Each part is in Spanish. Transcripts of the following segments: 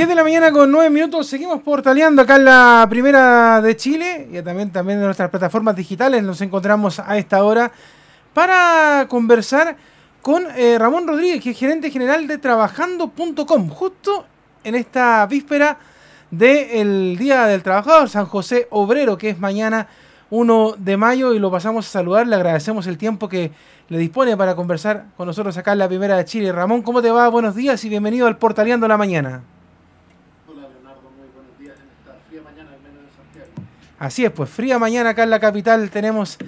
10 de la mañana con 9 minutos, seguimos portaleando acá en la primera de Chile y también, también en nuestras plataformas digitales nos encontramos a esta hora para conversar con eh, Ramón Rodríguez, que es gerente general de trabajando.com, justo en esta víspera del Día del Trabajador, San José Obrero, que es mañana 1 de mayo y lo pasamos a saludar, le agradecemos el tiempo que le dispone para conversar con nosotros acá en la primera de Chile. Ramón, ¿cómo te va? Buenos días y bienvenido al Portaleando la Mañana. Así es, pues fría mañana acá en la capital tenemos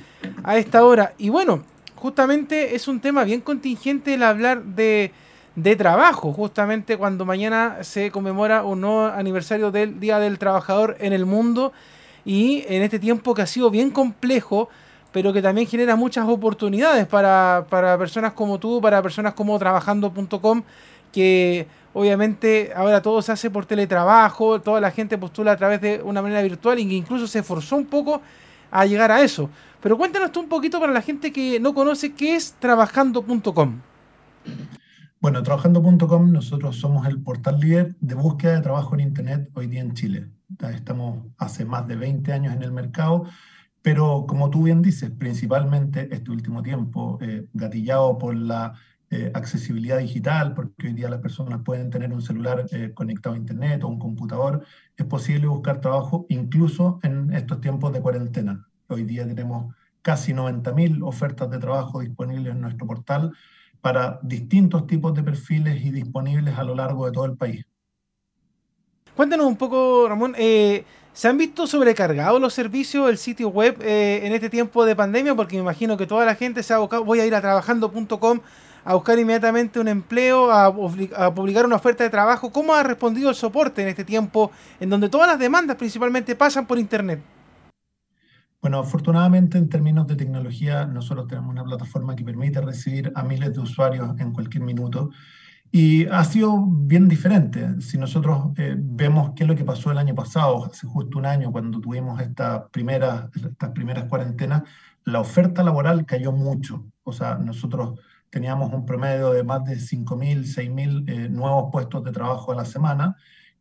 a esta hora. Y bueno, justamente es un tema bien contingente el hablar de, de trabajo, justamente cuando mañana se conmemora un nuevo aniversario del Día del Trabajador en el mundo y en este tiempo que ha sido bien complejo, pero que también genera muchas oportunidades para, para personas como tú, para personas como trabajando.com, que Obviamente ahora todo se hace por teletrabajo, toda la gente postula a través de una manera virtual y incluso se esforzó un poco a llegar a eso. Pero cuéntanos tú un poquito para la gente que no conoce qué es trabajando.com. Bueno, trabajando.com nosotros somos el portal líder de búsqueda de trabajo en Internet hoy día en Chile. Estamos hace más de 20 años en el mercado, pero como tú bien dices, principalmente este último tiempo, eh, gatillado por la eh, accesibilidad digital, porque hoy día las personas pueden tener un celular eh, conectado a Internet o un computador, es posible buscar trabajo incluso en estos tiempos de cuarentena. Hoy día tenemos casi 90.000 ofertas de trabajo disponibles en nuestro portal para distintos tipos de perfiles y disponibles a lo largo de todo el país. Cuéntanos un poco, Ramón, eh, ¿se han visto sobrecargados los servicios del sitio web en este tiempo de pandemia? Porque me imagino que toda la gente se ha abocado, voy a ir a trabajando.com a buscar inmediatamente un empleo, a, publicar una oferta de trabajo. ¿Cómo ha respondido el soporte en este tiempo en donde todas las demandas principalmente pasan por Internet? Bueno, afortunadamente en términos de tecnología, nosotros tenemos una plataforma que permite recibir a miles de usuarios en cualquier minuto. Y ha sido bien diferente. Si nosotros eh, vemos qué es lo que pasó el año pasado, hace justo un año, cuando tuvimos esta primera, estas primeras cuarentenas, la oferta laboral cayó mucho. O sea, nosotros teníamos un promedio de más de 5.000, 6.000 eh, nuevos puestos de trabajo a la semana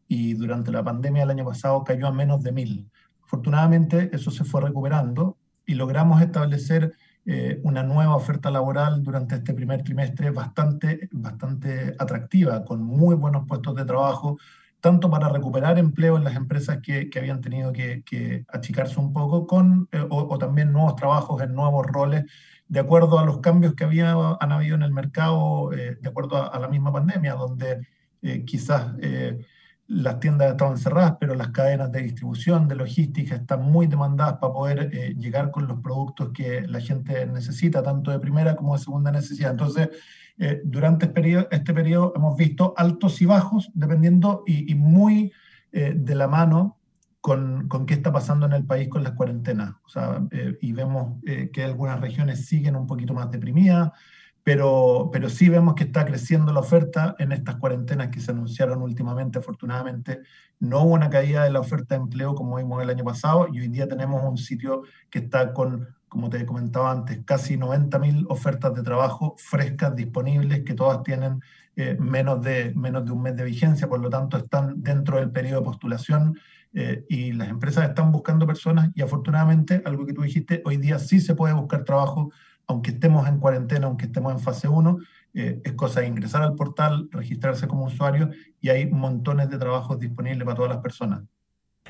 y durante la pandemia del año pasado cayó a menos de 1.000. Afortunadamente eso se fue recuperando y logramos establecer eh, una nueva oferta laboral durante este primer trimestre bastante, bastante atractiva, con muy buenos puestos de trabajo, tanto para recuperar empleo en las empresas que, que habían tenido que, achicarse un poco, con, eh, o, también nuevos trabajos en nuevos roles de acuerdo a los cambios que había, han habido en el mercado, eh, de acuerdo a, la misma pandemia, donde eh, quizás eh, las tiendas estaban cerradas, pero las cadenas de distribución, de logística, están muy demandadas para poder llegar con los productos que la gente necesita, tanto de primera como de segunda necesidad. Entonces, durante este periodo, este periodo, hemos visto altos y bajos, dependiendo y, y muy de la mano con, con, qué está pasando en el país con las cuarentenas. O sea, eh, y vemos eh, que algunas regiones siguen un poquito más deprimidas, pero, pero sí vemos que está creciendo la oferta en estas cuarentenas que se anunciaron últimamente. Afortunadamente, no hubo una caída de la oferta de empleo como vimos el año pasado y hoy día tenemos un sitio que está con, como te comentaba antes, casi 90.000 ofertas de trabajo frescas disponibles que todas tienen eh, menos, de, menos de un mes de vigencia, por lo tanto están dentro del periodo de postulación eh, y las empresas están buscando personas y afortunadamente, algo que tú dijiste, hoy día sí se puede buscar trabajo, aunque estemos en cuarentena, aunque estemos en fase 1, eh, es cosa de ingresar al portal, registrarse como usuario y hay montones de trabajos disponibles para todas las personas.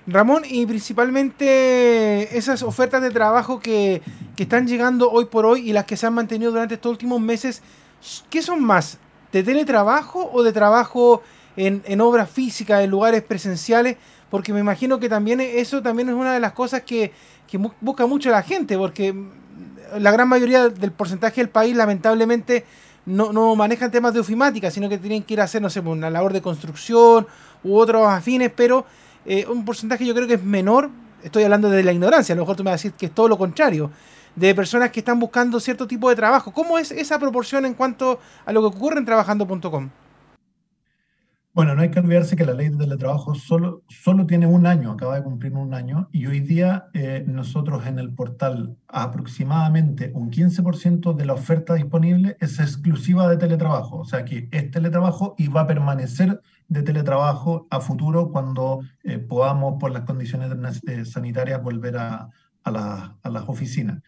Ramón, y principalmente esas ofertas de trabajo que, que, están llegando hoy por hoy y las que se han mantenido durante estos últimos meses, ¿qué son más? ¿De teletrabajo o de trabajo en, en obras físicas, en lugares presenciales? Porque me imagino que también eso también es una de las cosas que, busca mucho la gente, porque la gran mayoría del porcentaje del país lamentablemente no, no manejan temas de ofimática, sino que tienen que ir a hacer, no sé, una labor de construcción u otros afines, pero eh, un porcentaje yo creo que es menor, estoy hablando de la ignorancia, a lo mejor tú me vas a decir que es todo lo contrario, de personas que están buscando cierto tipo de trabajo. ¿Cómo es esa proporción en cuanto a lo que ocurre en trabajando.com? Bueno, no hay que olvidarse que la ley de teletrabajo solo, solo tiene un año, acaba de cumplir un año, y hoy día eh, nosotros en el portal aproximadamente un 15% de la oferta disponible es exclusiva de teletrabajo, o sea que es teletrabajo y va a permanecer de teletrabajo a futuro cuando eh, podamos, por las condiciones eh, sanitarias, volver a, a, las oficinas.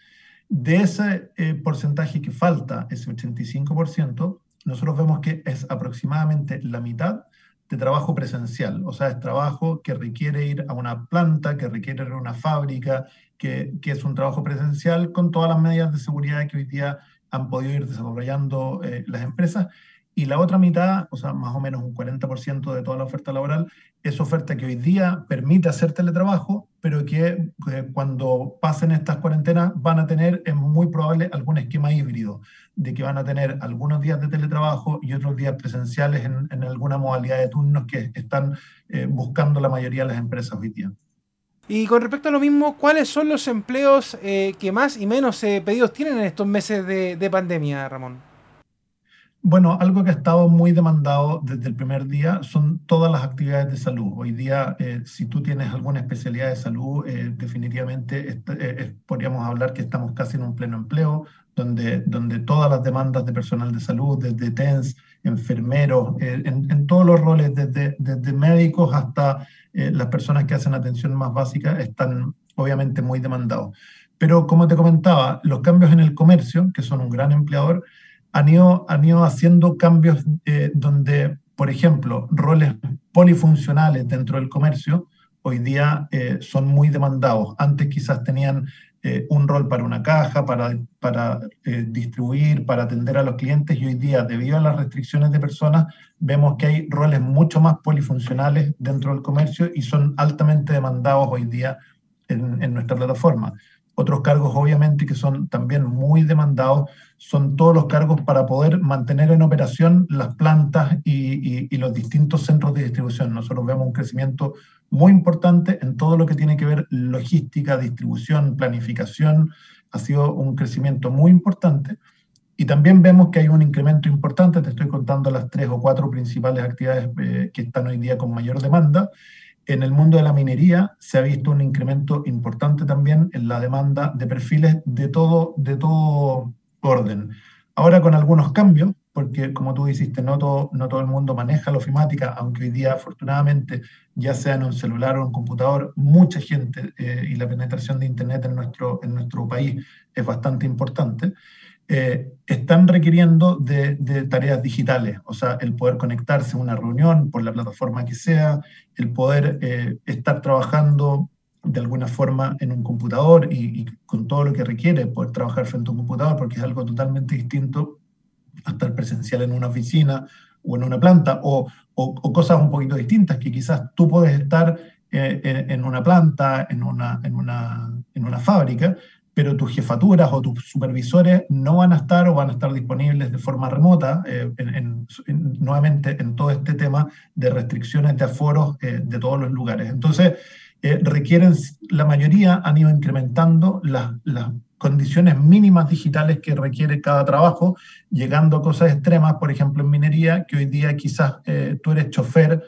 De ese porcentaje que falta, ese 85%, nosotros vemos que es aproximadamente la mitad de trabajo presencial, o sea, es trabajo que requiere ir a una planta, que requiere ir a una fábrica, que, que es un trabajo presencial con todas las medidas de seguridad que hoy día han podido ir desarrollando eh, las empresas. Y la otra mitad, o sea, más o menos un 40% de toda la oferta laboral, es oferta que hoy día permite hacer teletrabajo, pero que cuando pasen estas cuarentenas van a tener, es muy probable, algún esquema híbrido, de que van a tener algunos días de teletrabajo y otros días presenciales en, alguna modalidad de turnos que están eh, buscando la mayoría de las empresas hoy día. Y con respecto a lo mismo, ¿cuáles son los empleos eh, que más y menos eh, pedidos tienen en estos meses de, pandemia, Ramón? Bueno, algo que ha estado muy demandado desde el primer día son todas las actividades de salud. Hoy día, eh, si tú tienes alguna especialidad de salud, definitivamente podríamos hablar que estamos casi en un pleno empleo, donde, donde todas las demandas de personal de salud, desde TENS, enfermeros, en, todos los roles, desde, desde médicos hasta eh, las personas que hacen atención más básica están obviamente muy demandados. Pero como te comentaba, los cambios en el comercio, que son un gran empleador, han ido, haciendo cambios eh, donde, por ejemplo, roles polifuncionales dentro del comercio hoy día eh, son muy demandados. Antes quizás tenían eh, un rol para una caja, para, para distribuir, para atender a los clientes y hoy día, debido a las restricciones de personas, vemos que hay roles mucho más polifuncionales dentro del comercio y son altamente demandados hoy día en, en nuestra plataforma. Otros cargos, obviamente, que son también muy demandados, son todos los cargos para poder mantener en operación las plantas y, y, los distintos centros de distribución. Nosotros vemos un crecimiento muy importante en todo lo que tiene que ver logística, distribución, planificación. Ha sido un crecimiento muy importante. Y también vemos que hay un incremento importante, te estoy contando las tres o cuatro principales actividades eh, que están hoy día con mayor demanda. En el mundo de la minería se ha visto un incremento importante también en la demanda de perfiles de todo, de todo orden. Ahora con algunos cambios, porque como tú dijiste, no todo, no todo el mundo maneja la ofimática, aunque hoy día afortunadamente, ya sea en un celular o en un computador, mucha gente eh, y la penetración de Internet en nuestro, en nuestro país es bastante importante. Eh, están requiriendo de, tareas digitales, o sea, el poder conectarse a una reunión por la plataforma que sea, el poder eh, estar trabajando de alguna forma en un computador y, con todo lo que requiere poder trabajar frente a un computador, porque es algo totalmente distinto a estar presencial en una oficina o en una planta, o, cosas un poquito distintas, que quizás tú puedes estar eh, en, una planta, en una, en una, en una fábrica, pero tus jefaturas o tus supervisores no van a estar o van a estar disponibles de forma remota, eh, nuevamente en todo este tema de restricciones de aforos eh, de todos los lugares. Entonces, eh, requieren, la mayoría han ido incrementando las, condiciones mínimas digitales que requiere cada trabajo, llegando a cosas extremas, por ejemplo en minería, que hoy día quizás tú eres chofer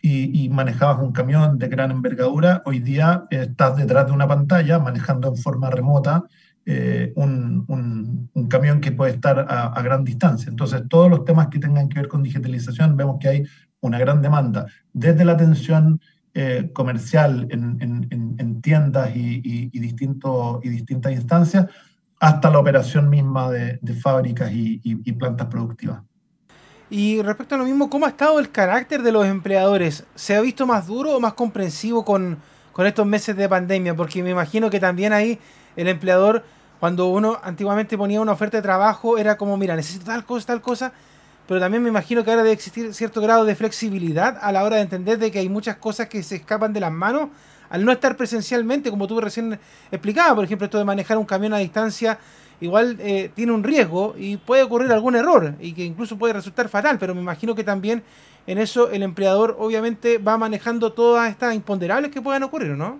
y, manejabas un camión de gran envergadura, hoy día estás detrás de una pantalla manejando en forma remota eh, un, un, camión que puede estar a, gran distancia. Entonces, todos los temas que tengan que ver con digitalización, vemos que hay una gran demanda, desde la atención eh, comercial en, en, en, tiendas y, y, y distintas instancias, hasta la operación misma de, de fábricas y plantas productivas. Y respecto a lo mismo, ¿cómo ha estado el carácter de los empleadores? ¿Se ha visto más duro o más comprensivo con, estos meses de pandemia? Porque me imagino que también ahí el empleador, cuando uno antiguamente ponía una oferta de trabajo, era como, mira, necesito tal cosa, tal cosa, pero también me imagino que ahora debe existir cierto grado de flexibilidad a la hora de entender de que hay muchas cosas que se escapan de las manos al no estar presencialmente, como tú recién explicabas, por ejemplo, esto de manejar un camión a distancia igual eh, tiene un riesgo y puede ocurrir algún error y que incluso puede resultar fatal, pero me imagino que también en eso el empleador obviamente va manejando todas estas imponderables que puedan ocurrir, ¿no?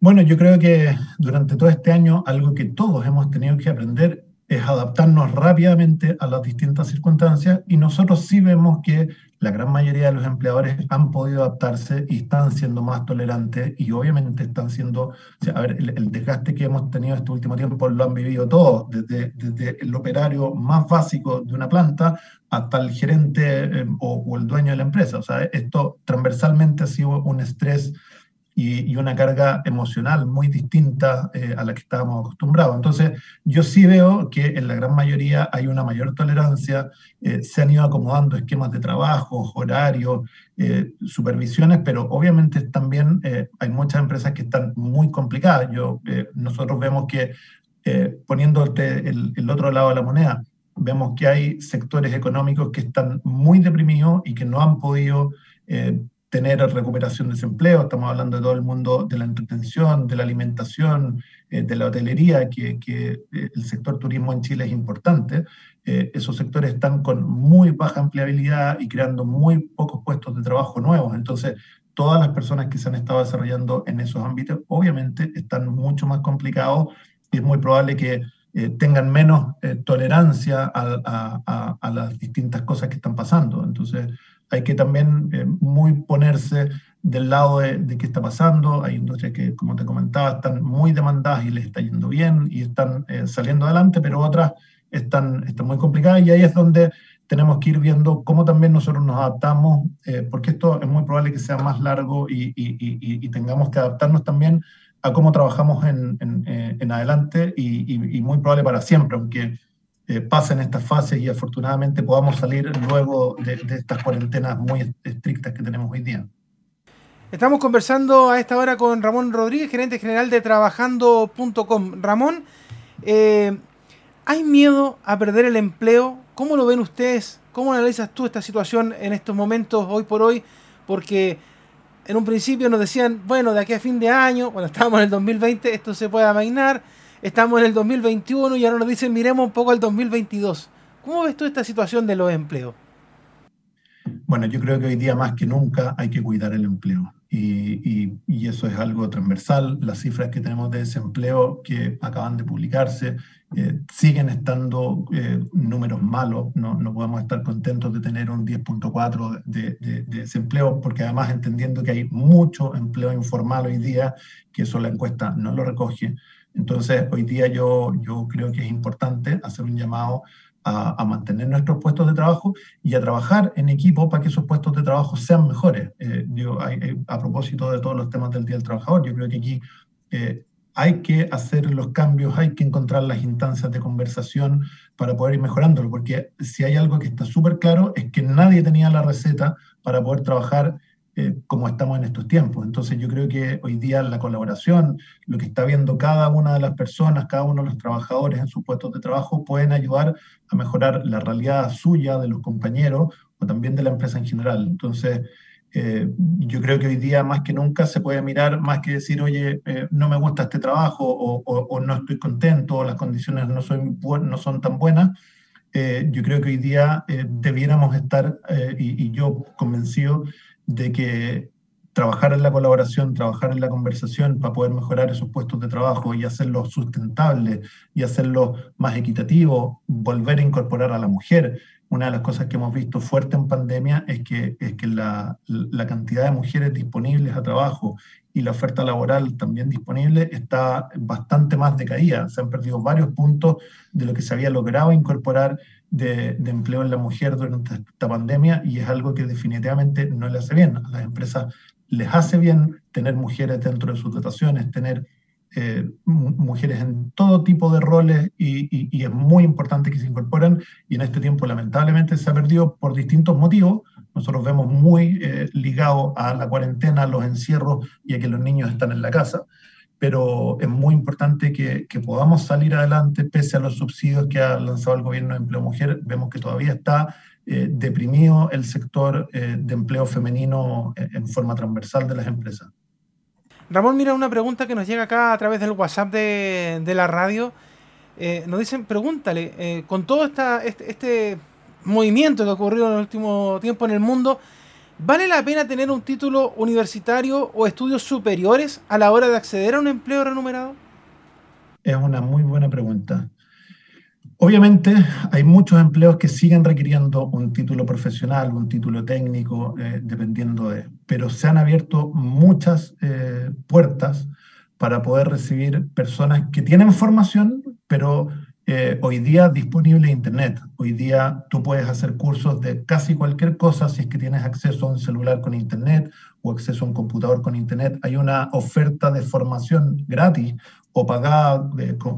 Bueno, yo creo que durante todo este año algo que todos hemos tenido que aprender es adaptarnos rápidamente a las distintas circunstancias y nosotros sí vemos que la gran mayoría de los empleadores han podido adaptarse y están siendo más tolerantes y obviamente están siendo, a ver, el, desgaste que hemos tenido este último tiempo lo han vivido todos, desde, desde el operario más básico de una planta hasta el gerente eh, o, o, el dueño de la empresa. O sea, esto transversalmente ha sido un estrés y, una carga emocional muy distinta eh, a la que estábamos acostumbrados. Entonces, yo sí veo que en la gran mayoría hay una mayor tolerancia, eh, se han ido acomodando esquemas de trabajo, horarios, eh, supervisiones, pero obviamente también hay muchas empresas que están muy complicadas. Yo, nosotros vemos que, poniendo el, el otro lado de la moneda, vemos que hay sectores económicos que están muy deprimidos y que no han podido tener recuperación de desempleo, estamos hablando de todo el mundo de la entretención, de la alimentación, eh, de la hotelería, que, que, eh, el sector turismo en Chile es importante. Eh, esos sectores están con muy baja empleabilidad y creando muy pocos puestos de trabajo nuevos. Entonces, todas las personas que se han estado desarrollando en esos ámbitos, obviamente, están mucho más complicados y es muy probable que tengan menos tolerancia a, a, a las distintas cosas que están pasando. Entonces, hay que también eh, muy ponerse del lado de, qué está pasando. Hay industrias que, como te comentaba, están muy demandadas y les está yendo bien y están eh, saliendo adelante, pero otras están, están muy complicadas y ahí es donde tenemos que ir viendo cómo también nosotros nos adaptamos, eh, porque esto es muy probable que sea más largo y, y, tengamos que adaptarnos también a cómo trabajamos en, en, en adelante y, muy probable para siempre, aunque eh, pasen estas fases y afortunadamente podamos salir luego de, estas cuarentenas muy estrictas que tenemos hoy día. Estamos conversando a esta hora con Ramón Rodríguez, gerente general de trabajando.com. Ramón, eh, ¿hay miedo a perder el empleo? ¿Cómo lo ven ustedes? ¿Cómo analizas tú esta situación en estos momentos, hoy por hoy? Porque en un principio nos decían, bueno, de aquí a fin de año, cuando estábamos en el 2020, esto se puede amainar estamos en el 2021 y ahora nos dicen miremos un poco al 2022. ¿Cómo ves tú esta situación de los empleos? Bueno, yo creo que hoy día más que nunca hay que cuidar el empleo y, y, eso es algo transversal. Las cifras que tenemos de desempleo que acaban de publicarse eh, siguen estando eh, números malos. No, no, podemos estar contentos de tener un 10.4 de, de, de, desempleo porque además entendiendo que hay mucho empleo informal hoy día, que eso la encuesta no lo recoge. Entonces, hoy día yo, yo creo que es importante hacer un llamado a, mantener nuestros puestos de trabajo y a trabajar en equipo para que esos puestos de trabajo sean mejores. Eh, yo, a propósito de todos los temas del Día del Trabajador, yo creo que aquí eh, hay que hacer los cambios, hay que encontrar las instancias de conversación para poder ir mejorándolo, porque si hay algo que está súper claro es que nadie tenía la receta para poder trabajar eh, como estamos en estos tiempos. Entonces yo creo que hoy día la colaboración, lo que está viendo cada una de las personas, cada uno de los trabajadores en sus puestos de trabajo, pueden ayudar a mejorar la realidad suya, de los compañeros o también de la empresa en general. Entonces eh, yo creo que hoy día más que nunca se puede mirar más que decir, oye, eh, no me gusta este trabajo o, o, no estoy contento o las condiciones no, son, no son tan buenas. yo creo que hoy día debiéramos estar, y, y yo convencido, de que trabajar en la colaboración, trabajar en la conversación para poder mejorar esos puestos de trabajo y hacerlos sustentables y hacerlos más equitativos, volver a incorporar a la mujer. Una de las cosas que hemos visto fuerte en pandemia es que, es que la, la cantidad de mujeres disponibles a trabajo y la oferta laboral también disponible está bastante más decaída. Se han perdido varios puntos de lo que se había logrado incorporar de, empleo en la mujer durante esta pandemia y es algo que definitivamente no le hace bien. A las empresas les hace bien tener mujeres dentro de sus dotaciones, tener eh, mujeres en todo tipo de roles y, y, es muy importante que se incorporen y en este tiempo lamentablemente se ha perdido por distintos motivos. Nosotros vemos muy eh, ligado a la cuarentena, a los encierros y a que los niños están en la casa pero es muy importante que, podamos salir adelante pese a los subsidios que ha lanzado el gobierno de empleo mujer. Vemos que todavía está eh, deprimido el sector eh, de empleo femenino en, forma transversal de las empresas. Ramón, mira una pregunta que nos llega acá a través del WhatsApp de, de la radio. Eh, nos dicen, pregúntale, con todo este, este movimiento que ha ocurrido en el último tiempo en el mundo, ¿Vale la pena tener un título universitario o estudios superiores a la hora de acceder a un empleo remunerado? Es una muy buena pregunta. Obviamente hay muchos empleos que siguen requiriendo un título profesional, un título técnico, eh, dependiendo de, pero se han abierto muchas eh, puertas para poder recibir personas que tienen formación, pero eh, hoy día disponible Internet. Hoy día tú puedes hacer cursos de casi cualquier cosa si es que tienes acceso a un celular con Internet o acceso a un computador con Internet. Hay una oferta de formación gratis o pagada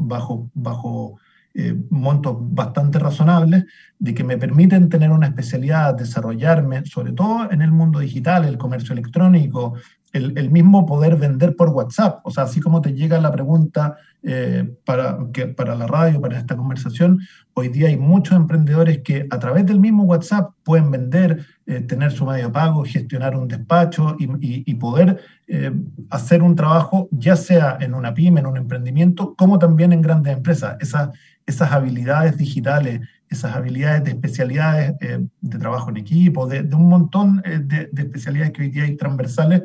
bajo, bajo eh, montos bastante razonables, de que me permiten tener una especialidad, desarrollarme, sobre todo en el mundo digital, el comercio electrónico, el, mismo poder vender por WhatsApp. O sea, así como te llega la pregunta eh, para, que, para la radio, para esta conversación, hoy día hay muchos emprendedores que a través del mismo WhatsApp pueden vender, eh, tener su medio pago, gestionar un despacho y, poder eh, hacer un trabajo, ya sea en una pyme, en un emprendimiento, como también en grandes empresas. Esas, esas habilidades digitales, esas habilidades de especialidades de trabajo en equipo, de, un montón de, de, especialidades que hoy día hay transversales,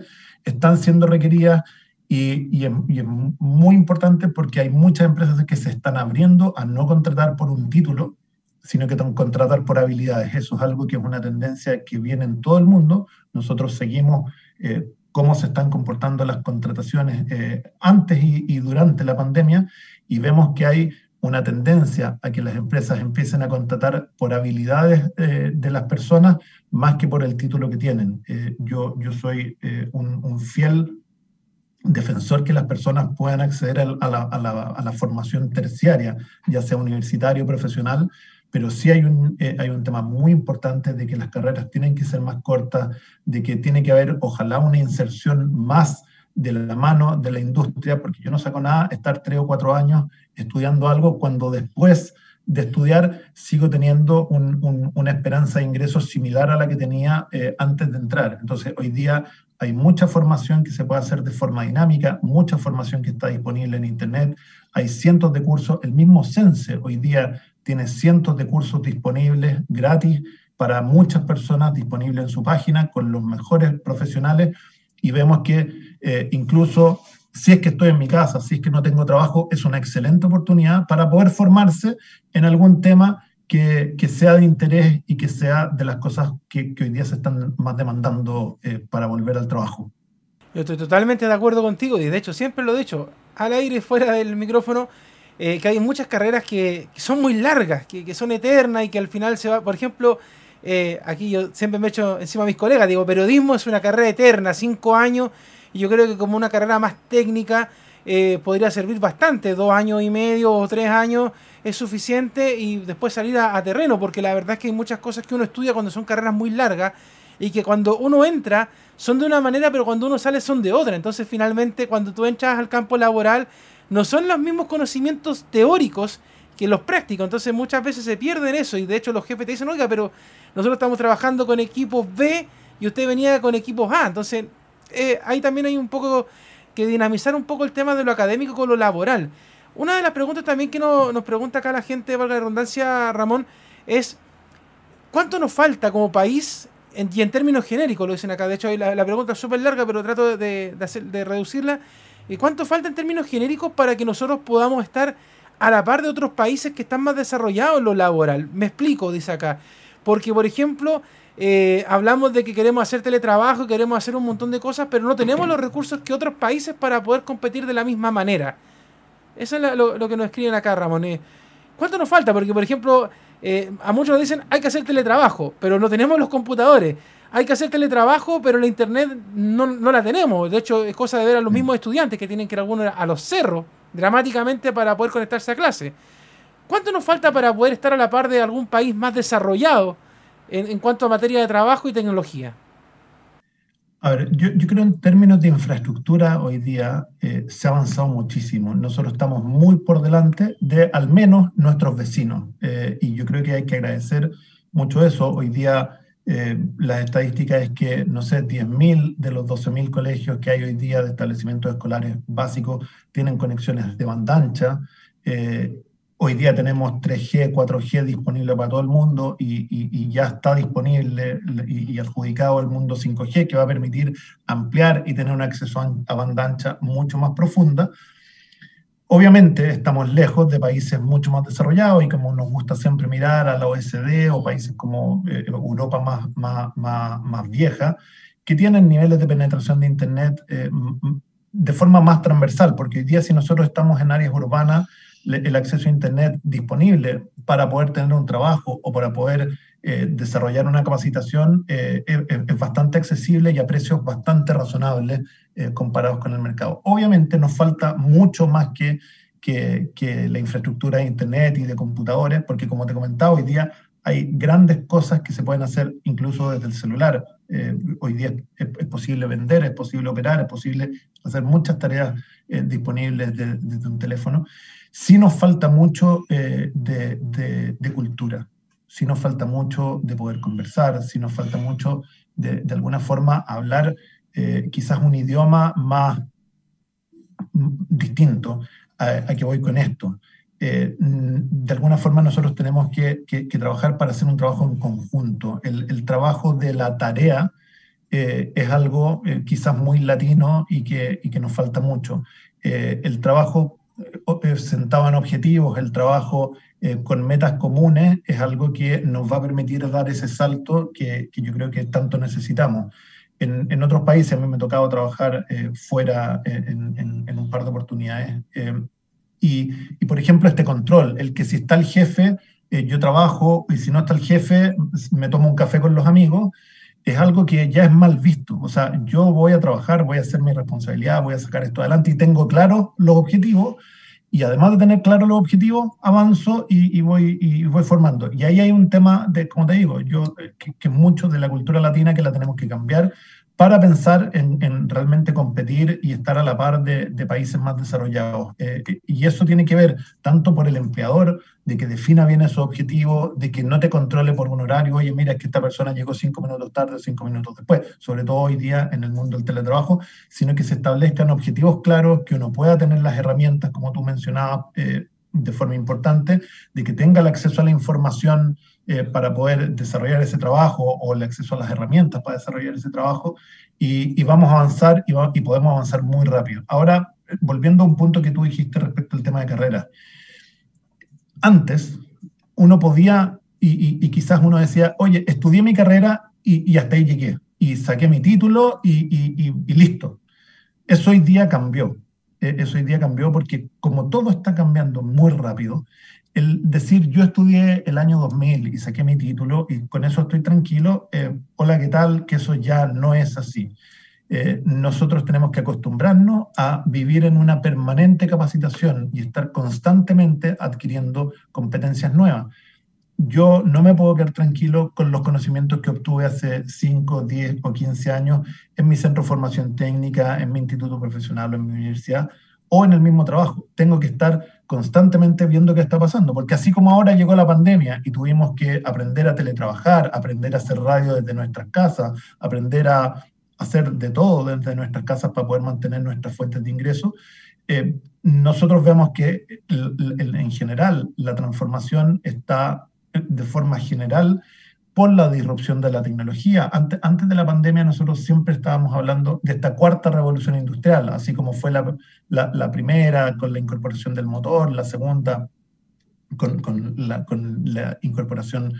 están siendo requeridas y, es, muy importante porque hay muchas empresas que se están abriendo a no contratar por un título, sino que contratar por habilidades. Eso es algo que es una tendencia que viene en todo el mundo. Nosotros seguimos eh, cómo se están comportando las contrataciones eh, antes y, durante la pandemia y vemos que hay una tendencia a que las empresas empiecen a contratar por habilidades eh, de las personas más que por el título que tienen. Eh, yo, yo soy eh, un, fiel defensor que las personas puedan acceder a la, a, la, a la, formación terciaria, ya sea universitario profesional, pero sí hay un, hay un tema muy importante de que las carreras tienen que ser más cortas, de que tiene que haber ojalá una inserción más de la mano de la industria, porque yo no saco nada estar tres o cuatro años estudiando algo cuando después de estudiar sigo teniendo una esperanza de ingresos similar a la que tenía eh, antes de entrar. Entonces, hoy día hay mucha formación que se puede hacer de forma dinámica, mucha formación que está disponible en Internet, hay cientos de cursos, el mismo Sense hoy día tiene cientos de cursos disponibles gratis para muchas personas disponibles en su página con los mejores profesionales y vemos que eh, incluso si es que estoy en mi casa, si es que no tengo trabajo, es una excelente oportunidad para poder formarse en algún tema que, que sea de interés y que sea de las cosas que, que hoy día se están más demandando eh, para volver al trabajo. Yo estoy totalmente de acuerdo contigo y de hecho siempre lo he dicho al aire fuera del micrófono eh, que hay muchas carreras que, son muy largas, que, que, son eternas y que al final se va, por ejemplo, eh, aquí yo siempre me echo encima a mis colegas, digo, periodismo es una carrera eterna, cinco años, y yo creo que como una carrera más técnica eh, podría servir bastante, dos años y medio o tres años es suficiente y después salir a, terreno, porque la verdad es que hay muchas cosas que uno estudia cuando son carreras muy largas y que cuando uno entra son de una manera, pero cuando uno sale son de otra. Entonces finalmente cuando tú entras al campo laboral no son los mismos conocimientos teóricos que los prácticos. Entonces muchas veces se pierden eso y de hecho los jefes te dicen, oiga, pero nosotros estamos trabajando con equipos B y usted venía con equipos A. Entonces eh, ahí también hay un poco que dinamizar un poco el tema de lo académico con lo laboral. Una de las preguntas también que nos pregunta acá la gente, valga la redundancia, Ramón, es ¿cuánto nos falta como país y en términos genéricos, lo dicen acá, de hecho la, la pregunta es súper larga, pero trato de, de, de reducirla. ¿Cuánto falta en términos genéricos para que nosotros podamos estar a la par de otros países que están más desarrollados en lo laboral? Me explico, dice acá. Porque, por ejemplo, eh, hablamos de que queremos hacer teletrabajo, queremos hacer un montón de cosas, pero no tenemos los recursos que otros países para poder competir de la misma manera. Eso es lo, que nos escriben acá, Ramón. Eh, ¿Cuánto nos falta? Porque, por ejemplo, eh, a muchos nos dicen hay que hacer teletrabajo, pero no tenemos los computadores. Hay que hacer teletrabajo, pero la internet no, la tenemos. De hecho, es cosa de ver a los mismos estudiantes que tienen que ir algunos a los cerros dramáticamente para poder conectarse a clase. ¿Cuánto nos falta para poder estar a la par de algún país más desarrollado? En, cuanto a materia de trabajo y tecnología? A ver, yo, creo en términos de infraestructura hoy día eh, se ha avanzado muchísimo. Nosotros estamos muy por delante de al menos nuestros vecinos eh, y yo creo que hay que agradecer mucho eso. Hoy día eh, la estadística es que, no sé, 10.000 de los 12.000 colegios que hay hoy día de establecimientos escolares básicos tienen conexiones de banda ancha. Hoy día tenemos 3G, 4G disponible para todo el mundo y, ya está disponible y, adjudicado el mundo 5G que va a permitir ampliar y tener un acceso a, banda ancha mucho más profunda. Obviamente estamos lejos de países mucho más desarrollados y como nos gusta siempre mirar a la OSD o países como eh, Europa más, más, más, más, vieja, que tienen niveles de penetración de Internet eh, de forma más transversal, porque hoy día si nosotros estamos en áreas urbanas, el acceso a Internet disponible para poder tener un trabajo o para poder eh, desarrollar una capacitación es, es, bastante accesible y a precios bastante razonables eh, comparados con el mercado. Obviamente nos falta mucho más que, que, que, la infraestructura de Internet y de computadores, porque como te comentaba, hoy día hay grandes cosas que se pueden hacer incluso desde el celular. Eh, hoy día es, es, posible vender, es posible operar, es posible hacer muchas tareas eh, disponibles desde de un teléfono. Sí nos falta mucho eh, de, de, de, cultura, sí nos falta mucho de poder conversar, sí nos falta mucho de, de alguna forma hablar eh, quizás un idioma más distinto a, a que voy con esto. Eh, de alguna forma nosotros tenemos que, que, que, trabajar para hacer un trabajo en conjunto. El, el trabajo de la tarea eh, es algo eh, quizás muy latino y que, y que nos falta mucho. El trabajo eh, sentado en objetivos, el trabajo con metas comunes es algo que nos va a permitir dar ese salto que, que yo creo que tanto necesitamos. En, en, otros países, a mí me ha tocado trabajar eh, fuera en, en, en, un par de oportunidades. Eh, y, y, por ejemplo, este control, el que si está el jefe, eh, yo trabajo, y si no está el jefe, me tomo un café con los amigos, es algo que ya es mal visto. O sea, yo voy a trabajar, voy a hacer mi responsabilidad, voy a sacar esto adelante y tengo claros los objetivos. Y además de tener claros los objetivos, avanzo y, voy, y voy formando. Y ahí hay un tema de, como te digo, yo, que, que mucho de la cultura latina que la tenemos que cambiar para pensar en, en, realmente competir y estar a la par de, de países más desarrollados. Eh, y eso tiene que ver tanto por el empleador, de que defina bien esos objetivos, de que no te controle por un horario, oye, mira, es que esta persona llegó cinco minutos tarde o cinco minutos después, sobre todo hoy día en el mundo del teletrabajo, sino que se establezcan objetivos claros, que uno pueda tener las herramientas, como tú mencionabas, eh, de forma importante, de que tenga el acceso a la información eh, para poder desarrollar ese trabajo o el acceso a las herramientas para desarrollar ese trabajo y, vamos a avanzar y, va, y, podemos avanzar muy rápido. Ahora, volviendo a un punto que tú dijiste respecto al tema de carrera. Antes, uno podía, y, y quizás uno decía, oye, estudié mi carrera y, hasta ahí llegué, y saqué mi título y, listo. Eso hoy día cambió. E, eso hoy día cambió porque como todo está cambiando muy rápido, el decir yo estudié el año 2000 y saqué mi título y con eso estoy tranquilo, eh, hola, ¿qué tal? Que eso ya no es así. Eh, nosotros tenemos que acostumbrarnos a vivir en una permanente capacitación y estar constantemente adquiriendo competencias nuevas. Yo no me puedo quedar tranquilo con los conocimientos que obtuve hace 5, 10 o 15 años en mi centro de formación técnica, en mi instituto profesional en mi universidad, o en el mismo trabajo. Tengo que estar constantemente viendo qué está pasando, porque así como ahora llegó la pandemia y tuvimos que aprender a teletrabajar, aprender a hacer radio desde nuestras casas, aprender a hacer de todo desde nuestras casas para poder mantener nuestras fuentes de ingreso, eh, nosotros vemos que en general la transformación está de forma general por la disrupción de la tecnología. Antes, antes, de la pandemia nosotros siempre estábamos hablando de esta cuarta revolución industrial, así como fue la, la, la primera con la incorporación del motor, la segunda con, con, la, con la, incorporación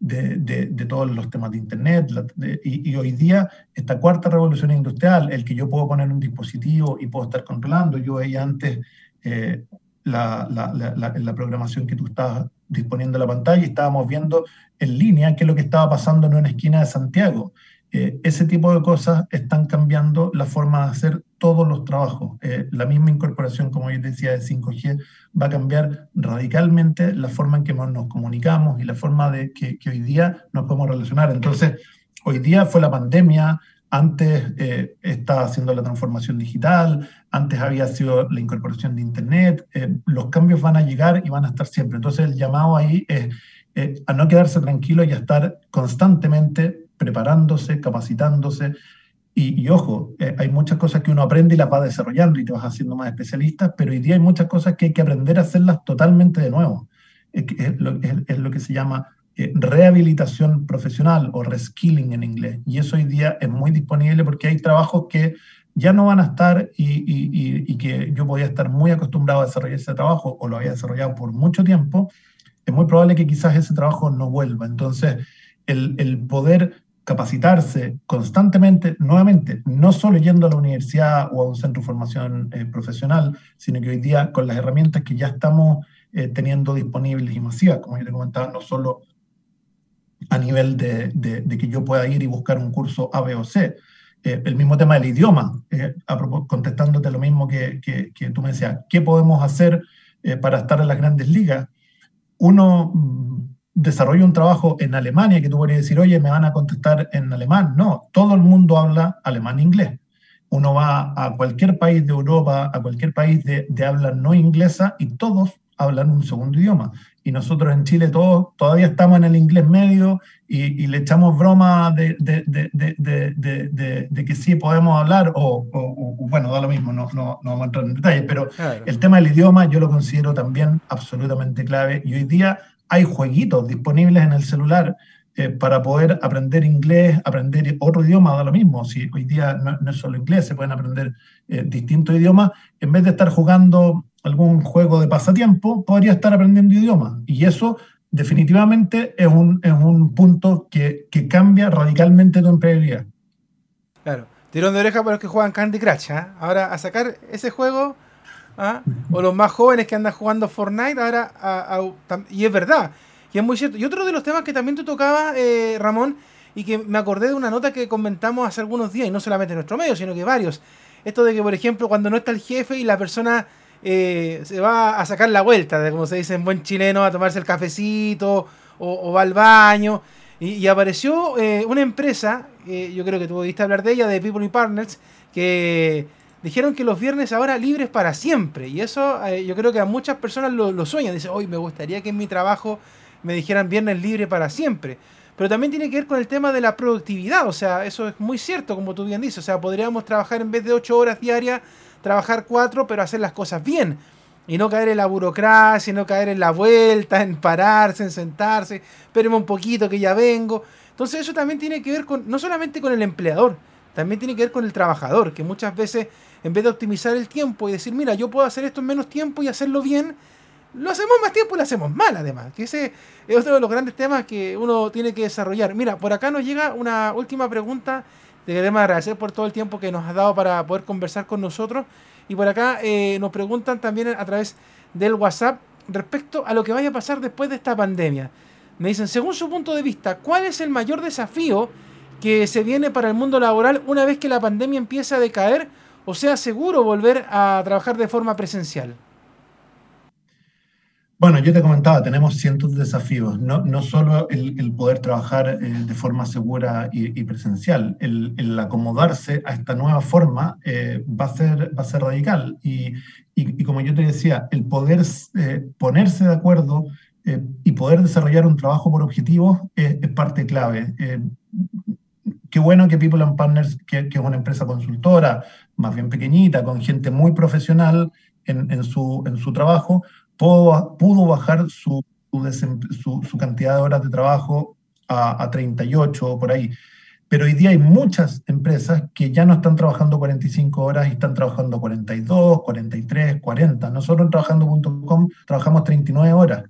de, de, de, todos los temas de Internet, la, de, y, y, hoy día esta cuarta revolución industrial, el que yo puedo poner un dispositivo y puedo estar controlando, yo veía antes eh, la, la, programación que tú estabas disponiendo la pantalla y estábamos viendo en línea qué es lo que estaba pasando en una esquina de Santiago. Eh, ese tipo de cosas están cambiando la forma de hacer todos los trabajos. Eh, la misma incorporación, como yo decía, de 5G va a cambiar radicalmente la forma en que nos comunicamos y la forma de que, que hoy día nos podemos relacionar. Entonces, hoy día fue la pandemia, antes eh, estaba haciendo la transformación digital, antes había sido la incorporación de Internet, eh, los cambios van a llegar y van a estar siempre. Entonces el llamado ahí es eh, a no quedarse tranquilo y a estar constantemente preparándose, capacitándose. Y, y ojo, eh, hay muchas cosas que uno aprende y las va desarrollando y te vas haciendo más especialista, pero hoy día hay muchas cosas que hay que aprender a hacerlas totalmente de nuevo. Es, es, lo, es, es lo que se llama eh, rehabilitación profesional o reskilling en inglés. Y eso hoy día es muy disponible porque hay trabajos que ya no van a estar y, que yo podía estar muy acostumbrado a desarrollar ese trabajo o lo había desarrollado por mucho tiempo, es muy probable que quizás ese trabajo no vuelva. Entonces, el, el poder capacitarse constantemente, nuevamente, no solo yendo a la universidad o a un centro de formación eh, profesional, sino que hoy día con las herramientas que ya estamos eh, teniendo disponibles y masivas, como yo te comentaba, no solo a nivel de, que yo pueda ir y buscar un curso A, B o C, eh, el mismo tema del idioma, contestándote lo mismo que, que, tú me decías, ¿qué podemos hacer para estar en las grandes ligas? Uno desarrollo un trabajo en Alemania que tú podrías decir, oye, me van a contestar en alemán. No, todo el mundo habla alemán e inglés. Uno va a cualquier país de Europa, a cualquier país de, habla no inglesa y todos hablan un segundo idioma. Y nosotros en Chile todos todavía estamos en el inglés medio y, le echamos broma de, de, que sí podemos hablar, o, bueno, da lo mismo, no, no, no, vamos a entrar en detalles, pero el tema del idioma yo lo considero también absolutamente clave. Y hoy día hay jueguitos disponibles en el celular eh, para poder aprender inglés, aprender otro idioma, da lo mismo. Si hoy día no, es solo inglés, se pueden aprender eh, distintos idiomas. En vez de estar jugando algún juego de pasatiempo, podría estar aprendiendo idiomas. Y eso definitivamente es un, es un punto que, que cambia radicalmente tu empleabilidad. Claro. Tirón de oreja para los que juegan Candy Crush. ¿eh? Ahora, a sacar ese juego ¿ah? o los más jóvenes que andan jugando Fortnite ahora, y es verdad, y es muy cierto. Y otro de los temas que también tú tocabas, eh, Ramón, y que me acordé de una nota que comentamos hace algunos días, y no solamente en nuestro medio, sino que varios. Esto de que, por ejemplo, cuando no está el jefe y la persona eh, se va a sacar la vuelta, como se dice en buen chileno, a tomarse el cafecito o, va al baño. Y, apareció eh, una empresa, yo creo que tú pudiste hablar de ella, de People and Partners, que dijeron que los viernes ahora libres para siempre. Y eso eh, yo creo que a muchas personas lo, sueñan. Dicen, hoy me gustaría que en mi trabajo me dijeran viernes libre para siempre. Pero también tiene que ver con el tema de la productividad. O sea, eso es muy cierto, como tú bien dices. O sea, podríamos trabajar en vez de ocho horas diarias, trabajar cuatro, pero hacer las cosas bien. Y no caer en la burocracia, no caer en la vuelta, en pararse, en sentarse, espéreme un poquito que ya vengo. Entonces eso también tiene que ver con, no solamente con el empleador, también tiene que ver con el trabajador, que muchas veces en vez de optimizar el tiempo y decir, mira, yo puedo hacer esto en menos tiempo y hacerlo bien, lo hacemos más tiempo y lo hacemos mal además. Que ese es otro de los grandes temas que uno tiene que desarrollar. Mira, por acá nos llega una última pregunta. Te queremos agradecer por todo el tiempo que nos has dado para poder conversar con nosotros. Y por acá eh, nos preguntan también a través del WhatsApp respecto a lo que vaya a pasar después de esta pandemia. Me dicen, según su punto de vista, ¿cuál es el mayor desafío que se viene para el mundo laboral una vez que la pandemia empieza a decaer o sea seguro volver a trabajar de forma presencial? Bueno, yo te comentaba, tenemos cientos de desafíos, no, no solo el, poder trabajar eh, de forma segura y, presencial, el, acomodarse a esta nueva forma eh, va, a ser, va a ser radical. Y, y, como yo te decía, el poder eh, ponerse de acuerdo y poder desarrollar un trabajo por objetivos es parte clave. qué bueno que People and Partners, que, que, es una empresa consultora, más bien pequeñita, con gente muy profesional en, en, su, en su trabajo, pudo, pudo bajar su, su, su, cantidad de horas de trabajo a, a 38 o por ahí. Pero hoy día hay muchas empresas que ya no están trabajando 45 horas y están trabajando 42, 43, 40. Nosotros en trabajando.com trabajamos 39 horas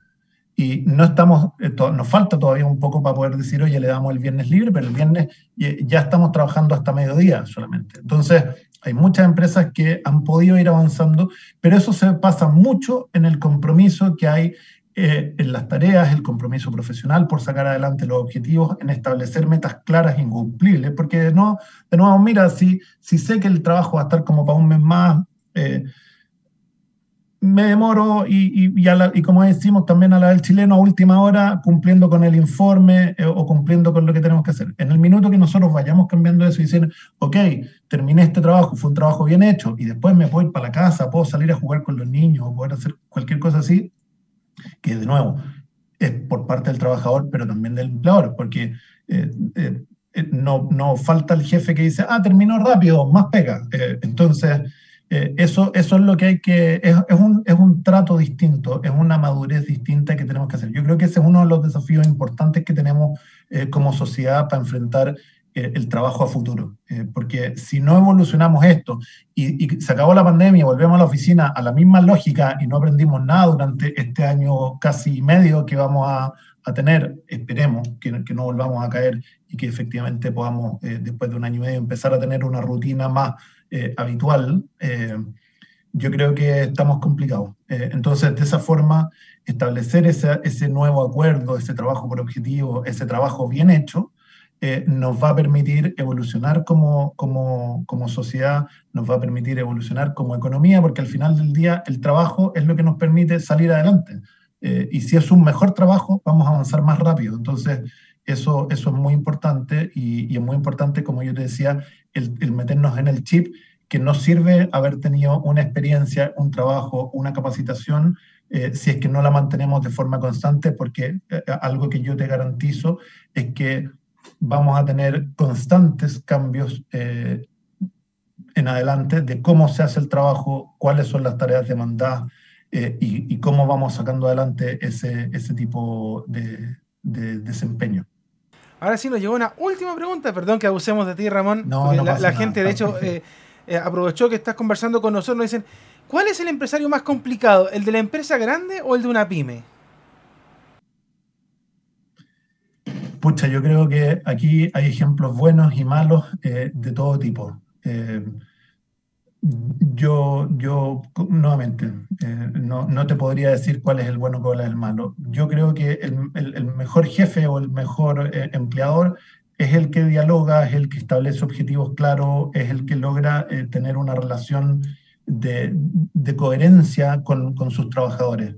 y no estamos, eh, nos falta todavía un poco para poder decir, oye, le damos el viernes libre, pero el viernes ya estamos trabajando hasta mediodía solamente. Entonces, hay muchas empresas que han podido ir avanzando, pero eso se pasa mucho en el compromiso que hay eh, en las tareas, el compromiso profesional por sacar adelante los objetivos, en establecer metas claras e incumplibles, porque de nuevo, mira, si, si sé que el trabajo va a estar como para un mes más, eh, me demoro y, y, como decimos también a la del chileno a última hora cumpliendo con el informe eh, o cumpliendo con lo que tenemos que hacer. En el minuto que nosotros vayamos cambiando eso y decir, ok, terminé este trabajo, fue un trabajo bien hecho y después me voy para la casa, puedo salir a jugar con los niños o poder hacer cualquier cosa así, que de nuevo es por parte del trabajador, pero también del empleador, porque eh, eh, no, no falta el jefe que dice, ah, terminó rápido, más pega. entonces eh, eso, eso es lo que hay que, es, es, un, es un trato distinto, es una madurez distinta que tenemos que hacer. Yo creo que ese es uno de los desafíos importantes que tenemos eh, como sociedad para enfrentar eh, el trabajo a futuro. Porque si no evolucionamos esto y, se acabó la pandemia, volvemos a la oficina a la misma lógica y no aprendimos nada durante este año casi medio que vamos a, a tener, esperemos que, que, no volvamos a caer y que efectivamente podamos, después de un año y medio, empezar a tener una rutina más habitual, yo creo que estamos complicados. entonces, de esa forma, establecer ese, ese nuevo acuerdo, ese trabajo por objetivo, ese trabajo bien hecho, eh, nos va a permitir evolucionar como, como, como, sociedad, nos va a permitir evolucionar como economía, porque al final del día el trabajo es lo que nos permite salir adelante. Eh, y si es un mejor trabajo, vamos a avanzar más rápido. Entonces, eso, eso es muy importante y, y es muy importante, como yo te decía, el, meternos en el chip, que nos sirve haber tenido una experiencia, un trabajo, una capacitación, eh, si es que no la mantenemos de forma constante, porque algo que yo te garantizo es que vamos a tener constantes cambios eh, en adelante de cómo se hace el trabajo, cuáles son las tareas demandadas eh, y, cómo vamos sacando adelante ese, ese tipo de, desempeño. Ahora sí nos llegó una última pregunta, perdón que abusemos de ti Ramón, no, la, gente de hecho eh, aprovechó que estás conversando con nosotros, nos dicen, ¿cuál es el empresario más complicado, el de la empresa grande o el de una pyme? Pucha, yo creo que aquí hay ejemplos buenos y malos eh, de todo tipo. Eh, yo, yo, nuevamente, eh, no, no, te podría decir cuál es el bueno y cuál es el malo. Yo creo que el, el, mejor jefe o el mejor empleador es el que dialoga, es el que establece objetivos claros, es el que logra tener una relación de, de coherencia con, con sus trabajadores.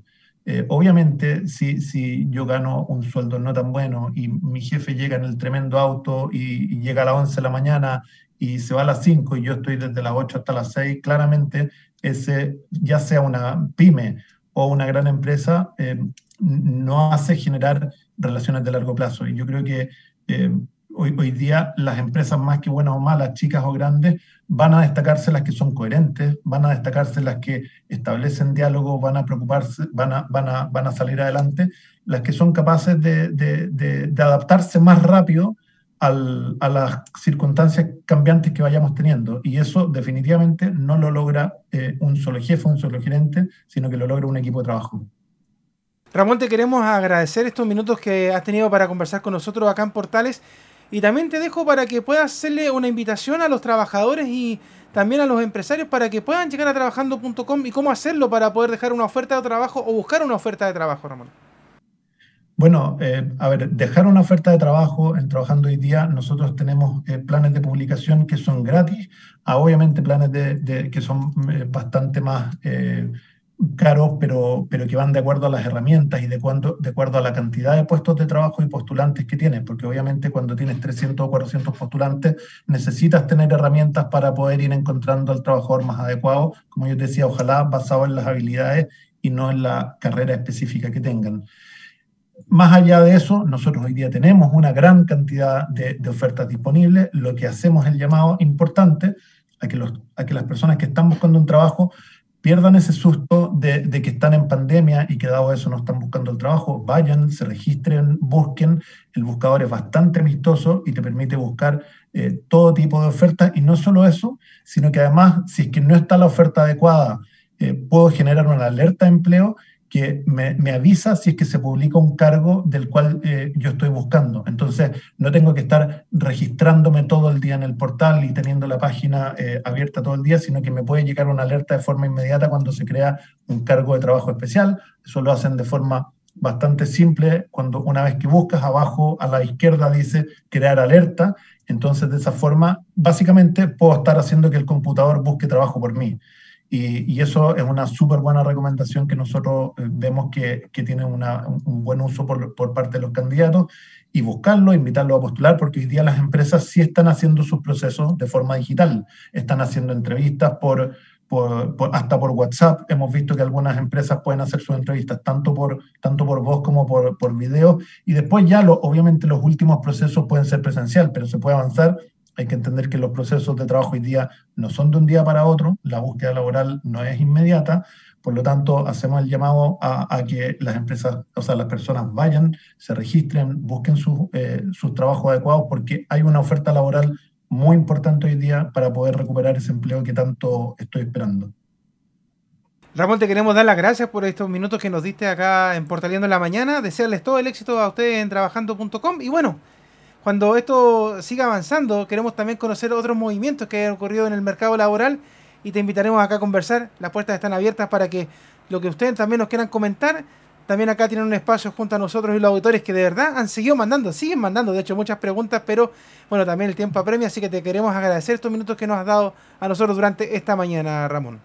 Eh, obviamente, si, si yo gano un sueldo no tan bueno y mi jefe llega en el tremendo auto y, llega a las 11 de la mañana y se va a las 5 y yo estoy desde las 8 hasta las 6, claramente ese, ya sea una pyme o una gran empresa, eh, no hace generar relaciones de largo plazo. Y yo creo que eh, hoy, día las empresas más que buenas o malas, chicas o grandes, van a destacarse las que son coherentes, van a destacarse las que establecen diálogo, van a preocuparse, van a, van a, van a salir adelante, las que son capaces de, de, adaptarse más rápido al, a las circunstancias cambiantes que vayamos teniendo. Y eso definitivamente no lo logra eh, un solo jefe, un solo gerente, sino que lo logra un equipo de trabajo. Ramón, te queremos agradecer estos minutos que has tenido para conversar con nosotros acá en Portales. Y también te dejo para que puedas hacerle una invitación a los trabajadores y también a los empresarios para que puedan llegar a trabajando.com y cómo hacerlo para poder dejar una oferta de trabajo o buscar una oferta de trabajo, Ramón. Bueno, eh, a ver, dejar una oferta de trabajo en Trabajando Hoy Día, nosotros tenemos eh, planes de publicación que son gratis, a obviamente planes de, que son eh, bastante más caros, pero, pero que van de acuerdo a las herramientas y de, cuando, de acuerdo a la cantidad de puestos de trabajo y postulantes que tienes, porque obviamente cuando tienes 300 o 400 postulantes necesitas tener herramientas para poder ir encontrando al trabajador más adecuado, como yo te decía, ojalá basado en las habilidades y no en la carrera específica que tengan. Más allá de eso, nosotros hoy día tenemos una gran cantidad de, ofertas disponibles. Lo que hacemos es el llamado importante a que, los, a que las personas que están buscando un trabajo pierdan ese susto de, que están en pandemia y que dado eso no están buscando el trabajo, vayan, se registren, busquen. El buscador es bastante amistoso y te permite buscar eh, todo tipo de ofertas. Y no solo eso, sino que además, si es que no está la oferta adecuada, eh, puedo generar una alerta de empleo que me, avisa si es que se publica un cargo del cual eh, yo estoy buscando. Entonces, no tengo que estar registrándome todo el día en el portal y teniendo la página eh, abierta todo el día, sino que me puede llegar una alerta de forma inmediata cuando se crea un cargo de trabajo especial. Eso lo hacen de forma bastante simple. Cuando una vez que buscas abajo a la izquierda dice crear alerta, entonces de esa forma, básicamente puedo estar haciendo que el computador busque trabajo por mí. Y, eso es una súper buena recomendación que nosotros eh, vemos que, que tiene una, un buen uso por, por, parte de los candidatos y buscarlo, invitarlo a postular, porque hoy día las empresas sí están haciendo sus procesos de forma digital, están haciendo entrevistas por, por, hasta por WhatsApp. Hemos visto que algunas empresas pueden hacer sus entrevistas tanto por, tanto por voz como por, por video. Y después ya, lo, obviamente, los últimos procesos pueden ser presencial, pero se puede avanzar hay que entender que los procesos de trabajo hoy día no son de un día para otro, la búsqueda laboral no es inmediata, Por lo tanto, hacemos el llamado a, que las empresas, o sea, las personas vayan, se registren, busquen eh, sus trabajos adecuados, porque hay una oferta laboral muy importante hoy día para poder recuperar ese empleo que tanto estoy esperando. Ramón, te queremos dar las gracias por estos minutos que nos diste acá en Portaleando en la Mañana. Desearles todo el éxito a ustedes en trabajando.com. Y bueno, cuando esto siga avanzando, queremos también conocer otros movimientos que han ocurrido en el mercado laboral y te invitaremos acá a conversar. Las puertas están abiertas para que lo que ustedes también nos quieran comentar, también acá tienen un espacio junto a nosotros y los auditores que de verdad han seguido mandando, siguen mandando, de hecho, muchas preguntas, pero bueno, también el tiempo apremia, así que te queremos agradecer estos minutos que nos has dado a nosotros durante esta mañana, Ramón.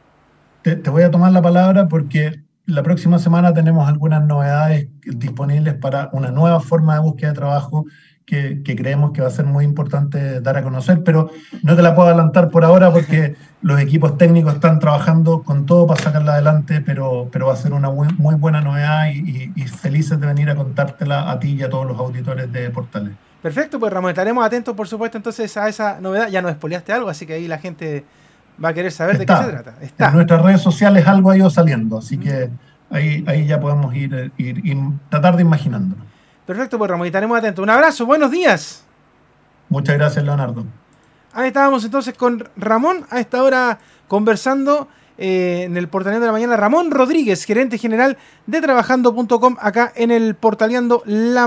Te, te voy a tomar la palabra porque la próxima semana tenemos algunas novedades disponibles para una nueva forma de búsqueda de trabajo que, creemos que va a ser muy importante dar a conocer, pero no te la puedo adelantar por ahora porque los equipos técnicos están trabajando con todo para sacarla adelante, pero, pero va a ser una muy, buena novedad y, felices de venir a contártela a ti y a todos los auditores de Portales. Perfecto, pues Ramón, estaremos atentos por supuesto entonces a esa novedad. Ya nos expoliaste algo, así que ahí la gente va a querer saber de qué se trata. Está. En nuestras redes sociales algo ha ido saliendo, así que ahí, ahí ya podemos ir, ir, ir tratar de imaginándonos. Perfecto, pues Ramón, y estaremos atentos. Un abrazo, buenos días. Muchas gracias, Leonardo. Ahí estábamos entonces con Ramón, a esta hora conversando eh, en el Portaleando de la Mañana. Ramón Rodríguez, gerente general de trabajando.com, acá en el Portaleando La